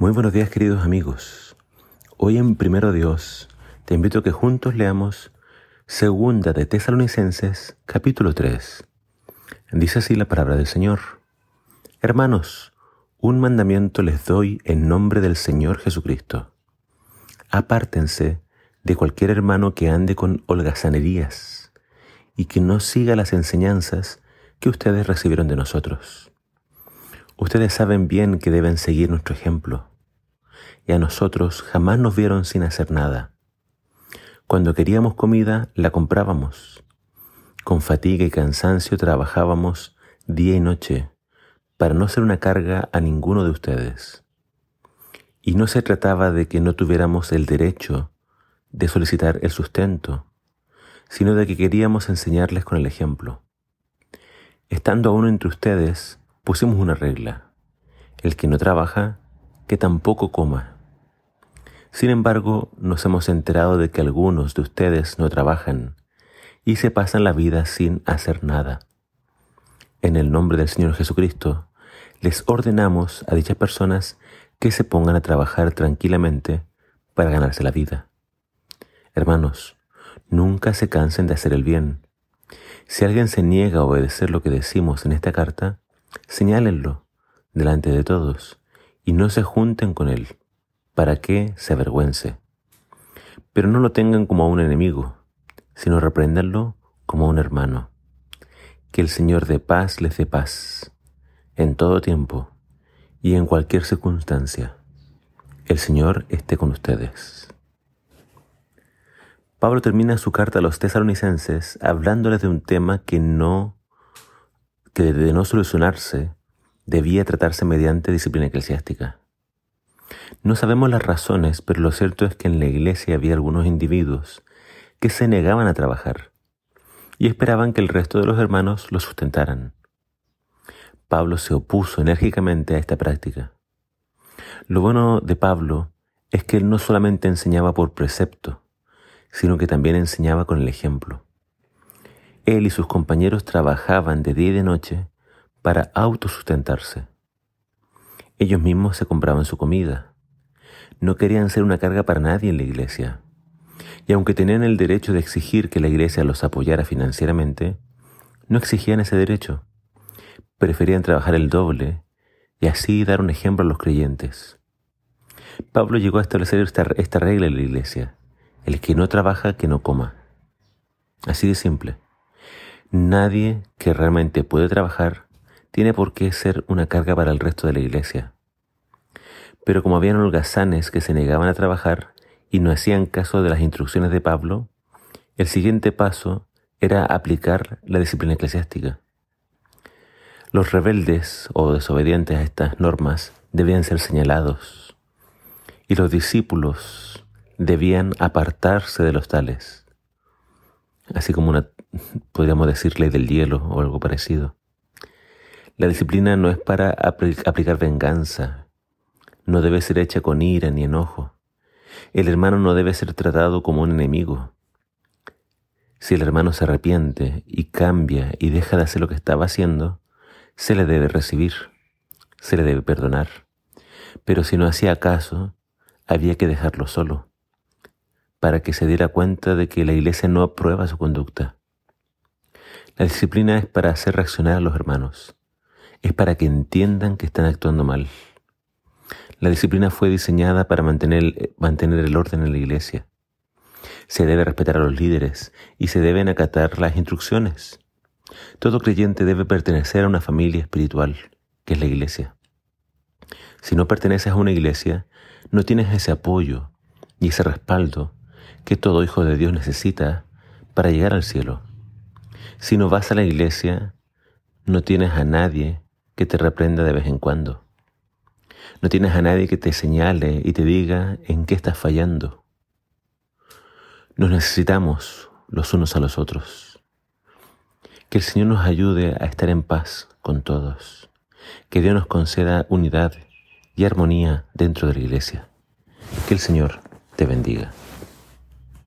Muy buenos días queridos amigos. Hoy en Primero Dios te invito a que juntos leamos Segunda de Tesalonicenses capítulo 3. Dice así la palabra del Señor. Hermanos, un mandamiento les doy en nombre del Señor Jesucristo. Apártense de cualquier hermano que ande con holgazanerías y que no siga las enseñanzas que ustedes recibieron de nosotros. Ustedes saben bien que deben seguir nuestro ejemplo, y a nosotros jamás nos vieron sin hacer nada. Cuando queríamos comida, la comprábamos. Con fatiga y cansancio trabajábamos día y noche para no ser una carga a ninguno de ustedes. Y no se trataba de que no tuviéramos el derecho de solicitar el sustento, sino de que queríamos enseñarles con el ejemplo. Estando aún entre ustedes, pusimos una regla. El que no trabaja, que tampoco coma. Sin embargo, nos hemos enterado de que algunos de ustedes no trabajan y se pasan la vida sin hacer nada. En el nombre del Señor Jesucristo, les ordenamos a dichas personas que se pongan a trabajar tranquilamente para ganarse la vida. Hermanos, nunca se cansen de hacer el bien. Si alguien se niega a obedecer lo que decimos en esta carta, Señálenlo delante de todos y no se junten con él para que se avergüence. Pero no lo tengan como a un enemigo, sino repréndanlo como a un hermano. Que el Señor de paz les dé paz en todo tiempo y en cualquier circunstancia. El Señor esté con ustedes. Pablo termina su carta a los tesalonicenses hablándoles de un tema que no que de no solucionarse debía tratarse mediante disciplina eclesiástica. No sabemos las razones, pero lo cierto es que en la iglesia había algunos individuos que se negaban a trabajar y esperaban que el resto de los hermanos los sustentaran. Pablo se opuso enérgicamente a esta práctica. Lo bueno de Pablo es que él no solamente enseñaba por precepto, sino que también enseñaba con el ejemplo. Él y sus compañeros trabajaban de día y de noche para autosustentarse. Ellos mismos se compraban su comida. No querían ser una carga para nadie en la iglesia. Y aunque tenían el derecho de exigir que la iglesia los apoyara financieramente, no exigían ese derecho. Preferían trabajar el doble y así dar un ejemplo a los creyentes. Pablo llegó a establecer esta, esta regla en la iglesia. El que no trabaja, que no coma. Así de simple. Nadie que realmente puede trabajar tiene por qué ser una carga para el resto de la iglesia. Pero como habían holgazanes que se negaban a trabajar y no hacían caso de las instrucciones de Pablo, el siguiente paso era aplicar la disciplina eclesiástica. Los rebeldes o desobedientes a estas normas debían ser señalados y los discípulos debían apartarse de los tales, así como una podríamos decir ley del hielo o algo parecido. La disciplina no es para aplicar venganza, no debe ser hecha con ira ni enojo. El hermano no debe ser tratado como un enemigo. Si el hermano se arrepiente y cambia y deja de hacer lo que estaba haciendo, se le debe recibir, se le debe perdonar. Pero si no hacía caso, había que dejarlo solo, para que se diera cuenta de que la iglesia no aprueba su conducta. La disciplina es para hacer reaccionar a los hermanos, es para que entiendan que están actuando mal. La disciplina fue diseñada para mantener, mantener el orden en la iglesia. Se debe respetar a los líderes y se deben acatar las instrucciones. Todo creyente debe pertenecer a una familia espiritual, que es la iglesia. Si no perteneces a una iglesia, no tienes ese apoyo y ese respaldo que todo hijo de Dios necesita para llegar al cielo. Si no vas a la iglesia, no tienes a nadie que te reprenda de vez en cuando. No tienes a nadie que te señale y te diga en qué estás fallando. Nos necesitamos los unos a los otros. Que el Señor nos ayude a estar en paz con todos. Que Dios nos conceda unidad y armonía dentro de la iglesia. Que el Señor te bendiga.